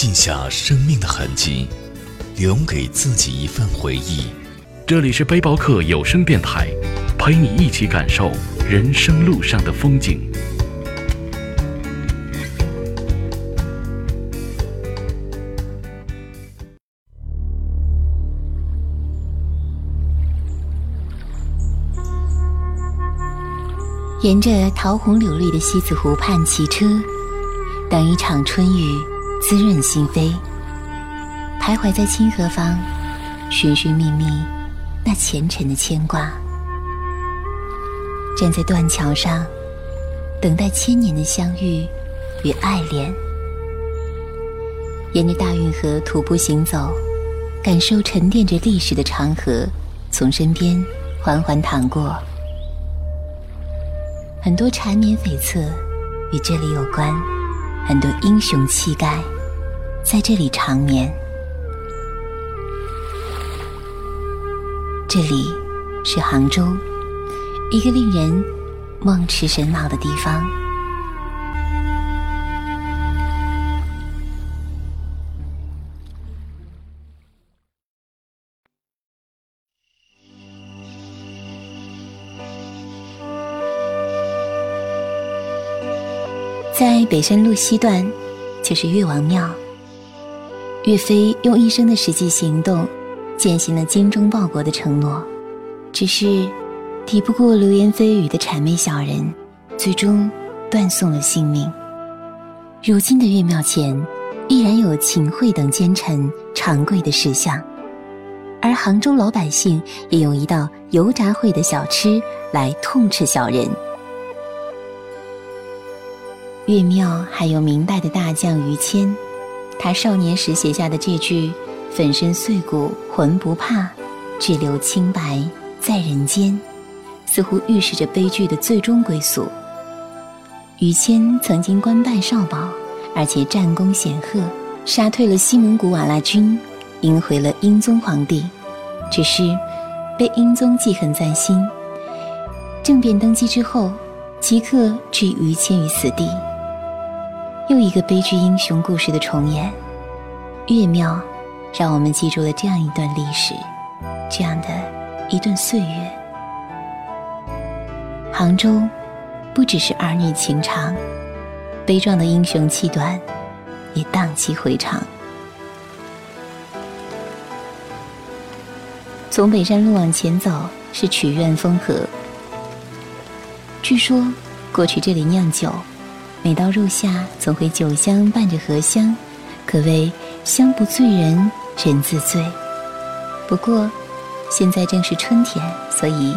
记下生命的痕迹，留给自己一份回忆。这里是背包客有声电台，陪你一起感受人生路上的风景。沿着桃红柳绿的西子湖畔骑车，等一场春雨滋润心扉。徘徊在清河坊，寻寻觅觅那前尘的牵挂。站在断桥上，等待千年的相遇与爱恋。沿着大运河徒步行走，感受沉淀着历史的长河从身边缓缓淌过。很多缠绵悱恻与这里有关，很多英雄气概在这里长眠。这里是杭州，一个令人梦驰神往的地方。在北山路西段，就是岳王庙。岳飞用一生的实际行动，践行了精忠报国的承诺。只是，抵不过流言蜚语的谄媚小人，最终断送了性命。如今的岳庙前，依然有秦桧等奸臣长跪的石像，而杭州老百姓也用一道油炸烩的小吃来痛斥小人。岳庙还有明代的大将于谦，他少年时写下的这句“粉身碎骨浑不怕，只留清白在人间”，似乎预示着悲剧的最终归宿。于谦曾经官拜少保，而且战功显赫，杀退了西蒙古瓦剌军，迎回了英宗皇帝，只是被英宗记恨在心。政变登基之后，即刻置于谦于死地。又一个悲剧英雄故事的重演，岳庙让我们记住了这样一段历史，这样的一段岁月。杭州不只是儿女情长，悲壮的英雄气短也荡气回肠。从北山路往前走是曲院风荷，据说过去这里酿酒。每到入夏，总会酒香伴着荷香，可谓香不醉人人自醉。不过，现在正是春天，所以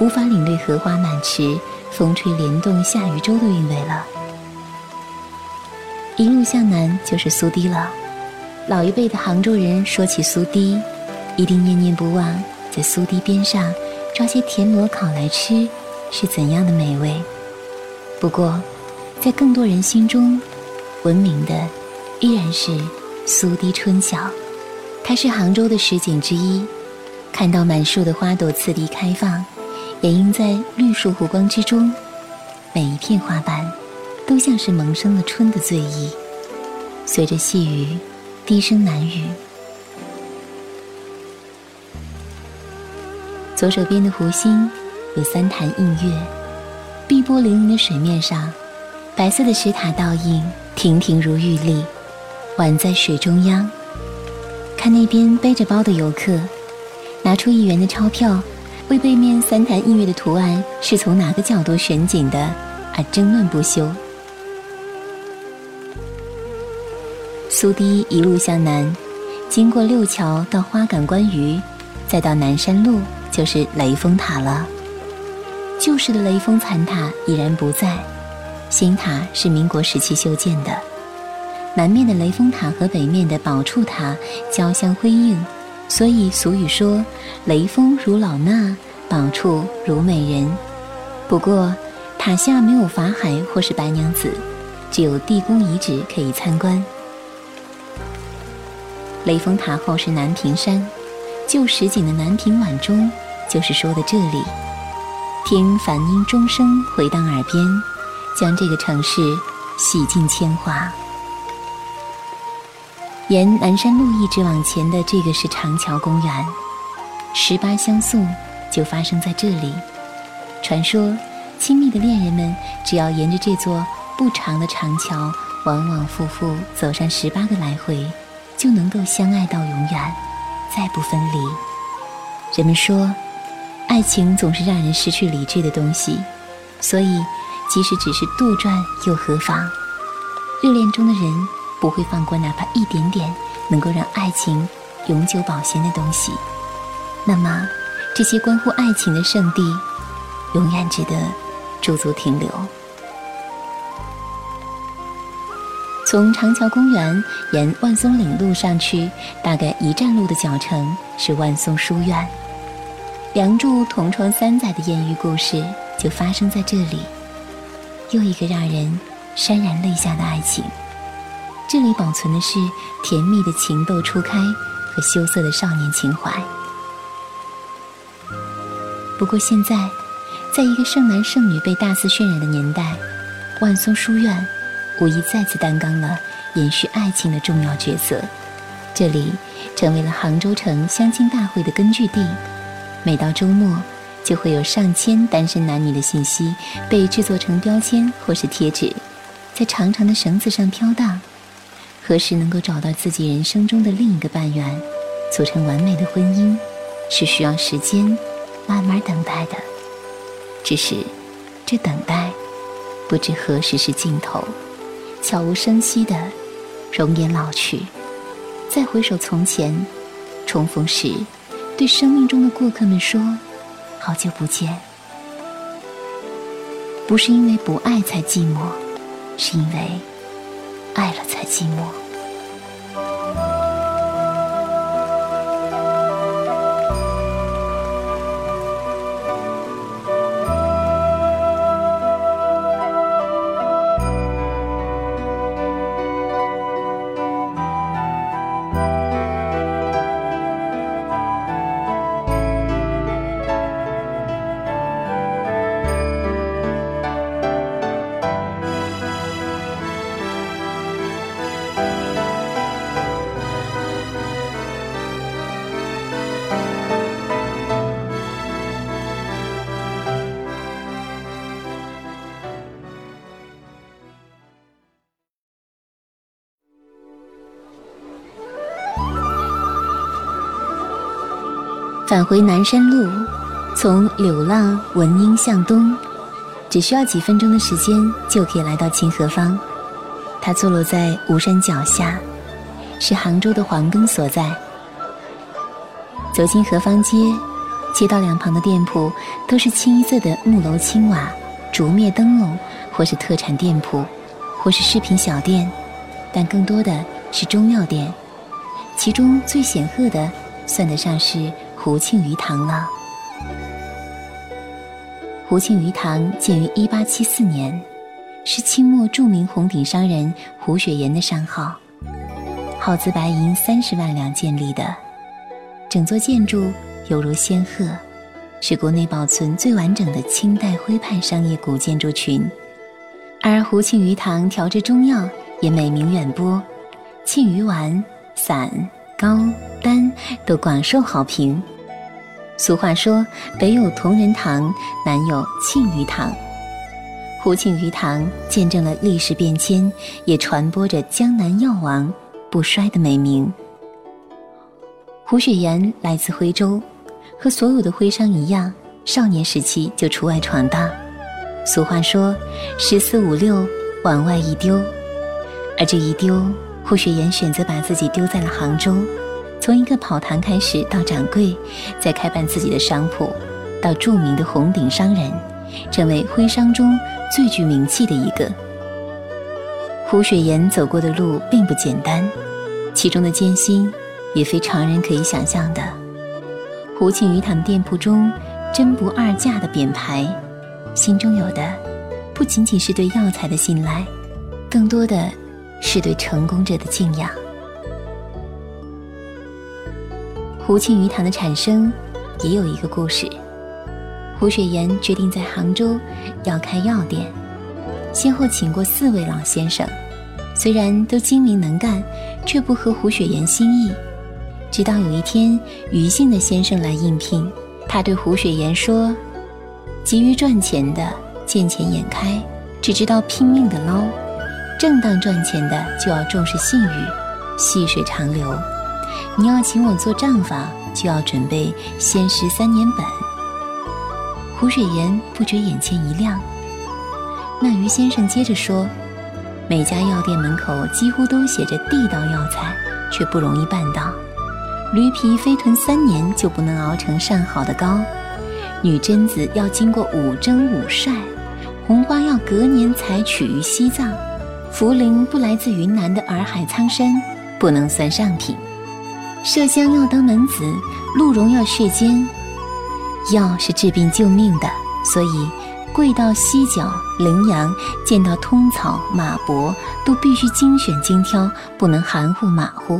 无法领略荷花满池、风吹莲动下渔舟的韵味了。一路向南就是苏堤了。老一辈的杭州人说起苏堤，一定念念不忘在苏堤边上抓些田螺烤来吃，是怎样的美味。不过，在更多人心中，闻名的依然是苏堤春晓。它是杭州的十景之一。看到满树的花朵次第开放，掩映在绿树湖光之中，每一片花瓣都像是萌生了春的醉意。随着细雨低声喃语，左手边的湖心有三潭映月，碧波粼粼的水面上。白色的石塔倒映，亭亭如玉立，宛在水中央。看那边背着包的游客，拿出一元的钞票，为背面三潭映月的图案是从哪个角度选景的而争论不休。苏堤一路向南，经过六桥到花港观鱼，再到南山路就是雷峰塔了。旧时的雷峰残塔已然不在。新塔是民国时期修建的，南面的雷峰塔和北面的宝柱塔交相辉映，所以俗语说“雷峰如老衲，宝柱如美人”。不过，塔下没有法海或是白娘子，只有地宫遗址可以参观。雷峰塔后是南屏山，旧石井的南屏晚钟，就是说的这里。听梵音钟声回荡耳边，将这个城市洗尽铅华。沿南山路一直往前的这个是长桥公园，十八相送就发生在这里。传说，亲密的恋人们只要沿着这座不长的长桥，往往复复走上十八个来回，就能够相爱到永远，再不分离。人们说，爱情总是让人失去理智的东西，所以，即使只是杜撰又何妨？热恋中的人。不会放过哪怕一点点能够让爱情永久保鲜的东西，那么这些关乎爱情的圣地，永远值得驻足停留。从长桥公园沿万松岭路上去，大概一站路的脚程是万松书院。梁祝同窗三载的艳遇故事就发生在这里，又一个让人潸然泪下的爱情。这里保存的是甜蜜的情窦初开和羞涩的少年情怀。不过现在，在一个剩男剩女被大肆渲染的年代，万松书院无疑再次担纲了延续爱情的重要角色。这里成为了杭州城相亲大会的根据地。每到周末，就会有上千单身男女的信息被制作成标签或是贴纸，在长长的绳子上飘荡。何时能够找到自己人生中的另一个半圆，组成完美的婚姻，是需要时间慢慢等待的。只是，这等待，不知何时是尽头，悄无声息的容颜老去。再回首从前，重逢时，对生命中的过客们说：“好久不见。”不是因为不爱才寂寞，是因为爱了才寂寞。返回南山路，从柳浪闻莺向东，只需要几分钟的时间就可以来到清河坊。它坐落在吴山脚下，是杭州的黄根所在。走进河坊街，街道两旁的店铺都是清一色的木楼青瓦、竹篾灯笼，或是特产店铺，或是饰品小店，但更多的是中药店。其中最显赫的，算得上是。胡庆余堂了。胡庆余堂建于一八七四年，是清末著名红顶商人胡雪岩的商号，耗资白银三十万两建立的，整座建筑犹如仙鹤，是国内保存最完整的清代徽派商业古建筑群。而胡庆余堂调制中药也美名远播，庆余丸、散、膏、丹都广受好评。俗话说：“北有同仁堂，南有庆余堂。”胡庆余堂见证了历史变迁，也传播着江南药王不衰的美名。胡雪岩来自徽州，和所有的徽商一样，少年时期就出外闯荡。俗话说：“十四五六，往外一丢。”而这一丢，胡雪岩选择把自己丢在了杭州。从一个跑堂开始，到掌柜，再开办自己的商铺，到著名的红顶商人，成为徽商中最具名气的一个。胡雪岩走过的路并不简单，其中的艰辛也非常人可以想象的。胡庆余堂店铺中“真不二价”的匾牌，心中有的不仅仅是对药材的信赖，更多的是对成功者的敬仰。胡庆余堂的产生也有一个故事。胡雪岩决定在杭州要开药店，先后请过四位老先生。虽然都精明能干，却不合胡雪岩心意。直到有一天，余姓的先生来应聘，他对胡雪岩说：“急于赚钱的见钱眼开，只知道拼命的捞；正当赚钱的就要重视信誉，细水长流。你要请我做账房，就要准备先识三年本。”胡雪岩不觉眼前一亮。那于先生接着说。每家药店门口几乎都写着地道药材，却不容易办到。驴皮非囤三年就不能熬成上好的膏，女贞子要经过五蒸五晒，红花要隔年才取于西藏，茯苓不来自云南的洱海苍山，不能算上品。麝香要当门子，鹿茸要血尖，药是治病救命的，所以。贵到犀角、羚羊，见到通草、马脖，都必须精选精挑，不能含糊马虎。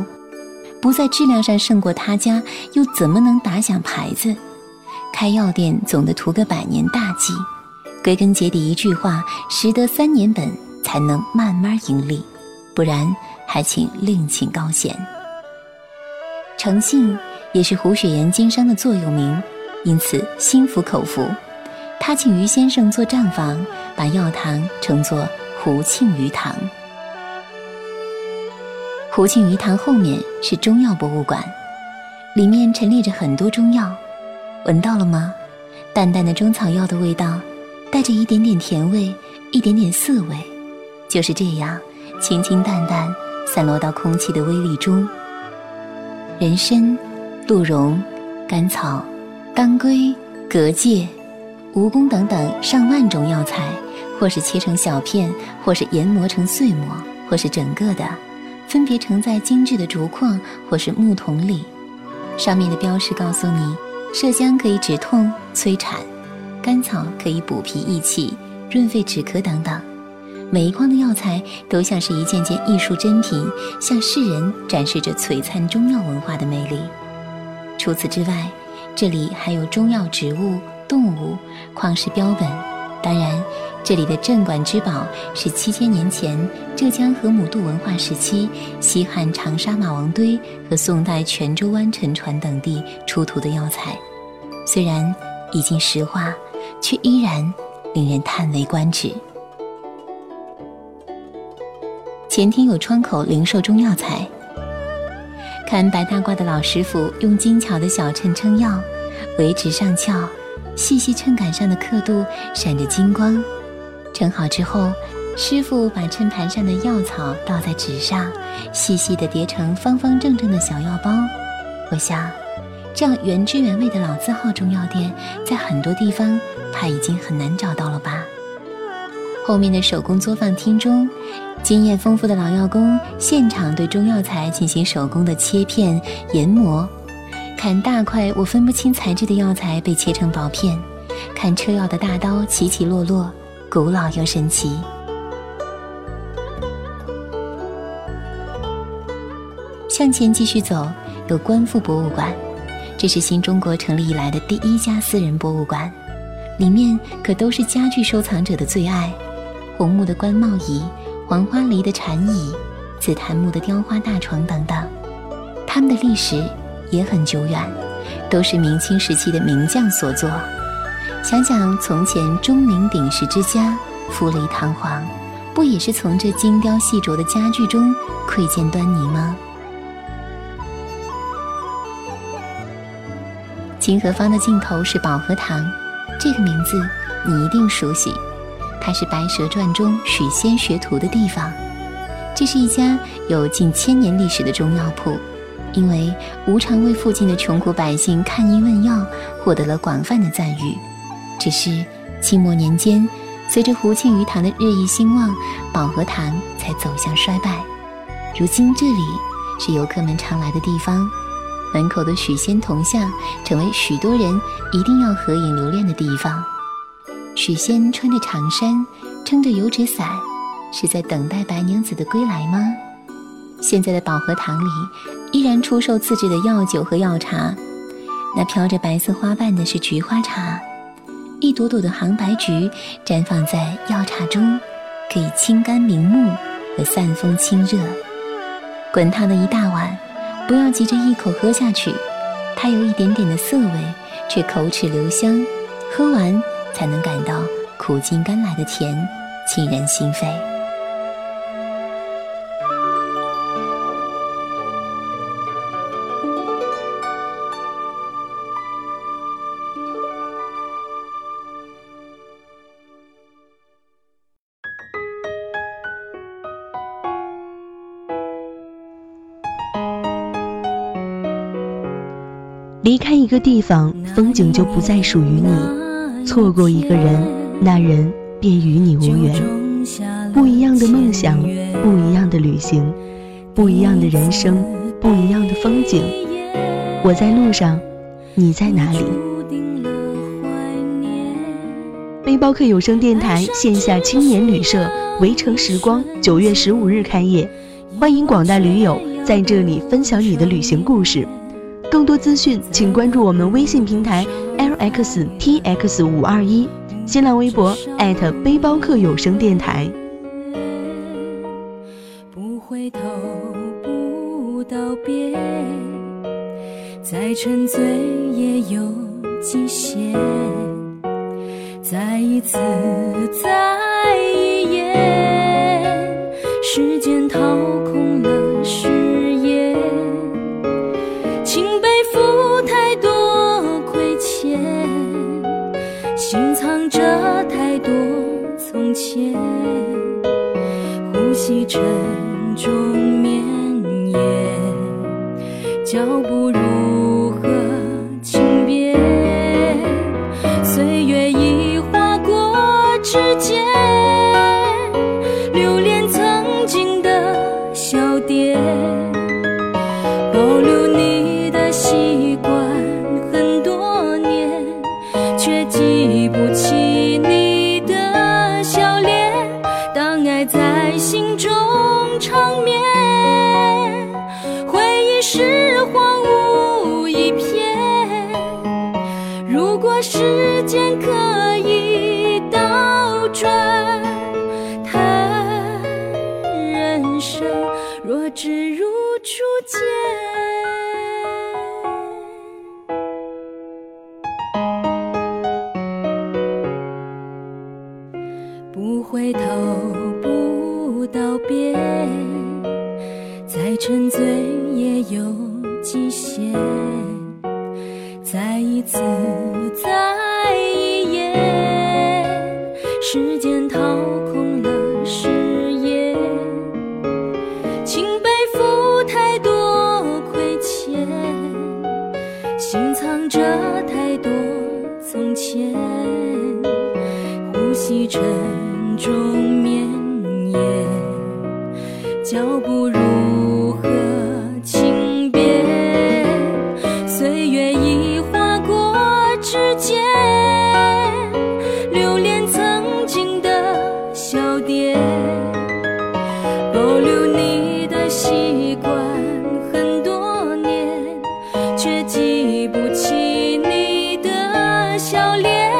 不在质量上胜过他家，又怎么能打响牌子？开药店总得图个百年大计。归根结底一句话：识得三年本，才能慢慢盈利。不然，还请另请高贤。诚信也是胡雪岩经商的座右铭，因此心服口服。他请于先生做账房，把药堂称作胡庆余堂。胡庆余堂后面是中药博物馆，里面陈列着很多中药，闻到了吗？淡淡的中草药的味道，带着一点点甜味，一点点涩味，就是这样清清淡淡散落到空气的微粒中。人参、鹿茸、甘草、当归、蛤蚧。蜈蚣等等上万种药材，或是切成小片，或是研磨成碎末，或是整个的，分别盛在精致的竹筐或是木桶里。上面的标识告诉你：麝香可以止痛催产，甘草可以补脾益气、润肺止咳等等。每一筐的药材都像是一件件艺术珍品，向世人展示着璀璨中药文化的魅力。除此之外，这里还有中药植物。动物矿石标本，当然，这里的镇馆之宝是七千年前浙江河姆渡文化时期西汉长沙马王堆和宋代泉州湾沉船等地出土的药材。虽然已经石化，却依然令人叹为观止。前厅有窗口零售中药材，看白大褂的老师傅用精巧的小秤称药，维持上翘。细细秤杆上的刻度闪着金光，称好之后，师傅把秤盘上的药草倒在纸上，细细地叠成方方正正的小药包。我想，这样原汁原味的老字号中药店，在很多地方怕已经很难找到了吧。后面的手工作坊厅中，经验丰富的老药工现场对中药材进行手工的切片、研磨。看大块我分不清材质的药材被切成薄片，看车药的大刀起起落落，古老又神奇。向前继续走，有官复博物馆，这是新中国成立以来的第一家私人博物馆，里面可都是家具收藏者的最爱：红木的官帽椅、黄花梨的禅椅、紫檀木的雕花大床等等，它们的历史。也很久远，都是明清时期的名匠所作。想想从前钟鸣鼎食之家，富丽堂皇，不也是从这精雕细琢的家具中窥见端倪吗？清河坊的尽头是保和堂，这个名字你一定熟悉，它是《白蛇传》中许仙学徒的地方。这是一家有近千年历史的中药铺。因为无偿为附近的穷苦百姓看医问药，获得了广泛的赞誉。只是清末年间，随着胡庆余堂的日益兴旺，保和堂才走向衰败。如今这里是游客们常来的地方，门口的许仙铜像成为许多人一定要合影留念的地方。许仙穿着长衫，撑着油纸伞，是在等待白娘子的归来吗？现在的保和堂里依然出售自制的药酒和药茶，那飘着白色花瓣的是菊花茶。一朵朵的杭白菊绽放在药茶中，可以清肝明目和散风清热。滚烫的一大碗，不要急着一口喝下去，它有一点点的涩味，却口齿留香。喝完才能感到苦尽甘来的甜，沁人心扉。离开一个地方，风景就不再属于你；错过一个人，那人便与你无缘。不一样的梦想，不一样的旅行，不一样的人生，不一样的风景。我在路上，你在哪里？背包客有声电台线下青年旅社围城时光九月十五日开业，欢迎广大驴友在这里分享你的旅行故事。更多资讯，请关注我们微信平台 lxtx 五二一，新浪微博背包客有声电台。不回头，不道别，再沉醉也有极限。再一次，再一眼，时间掏空了誓想着太多从前，呼吸沉重绵延，脚步如。可以倒转叹人生若只如初见。前，呼吸沉重绵延，脚步。笑脸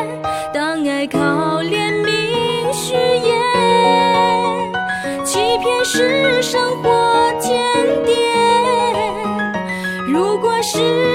当爱靠怜悯誓言欺骗是生活天点如果是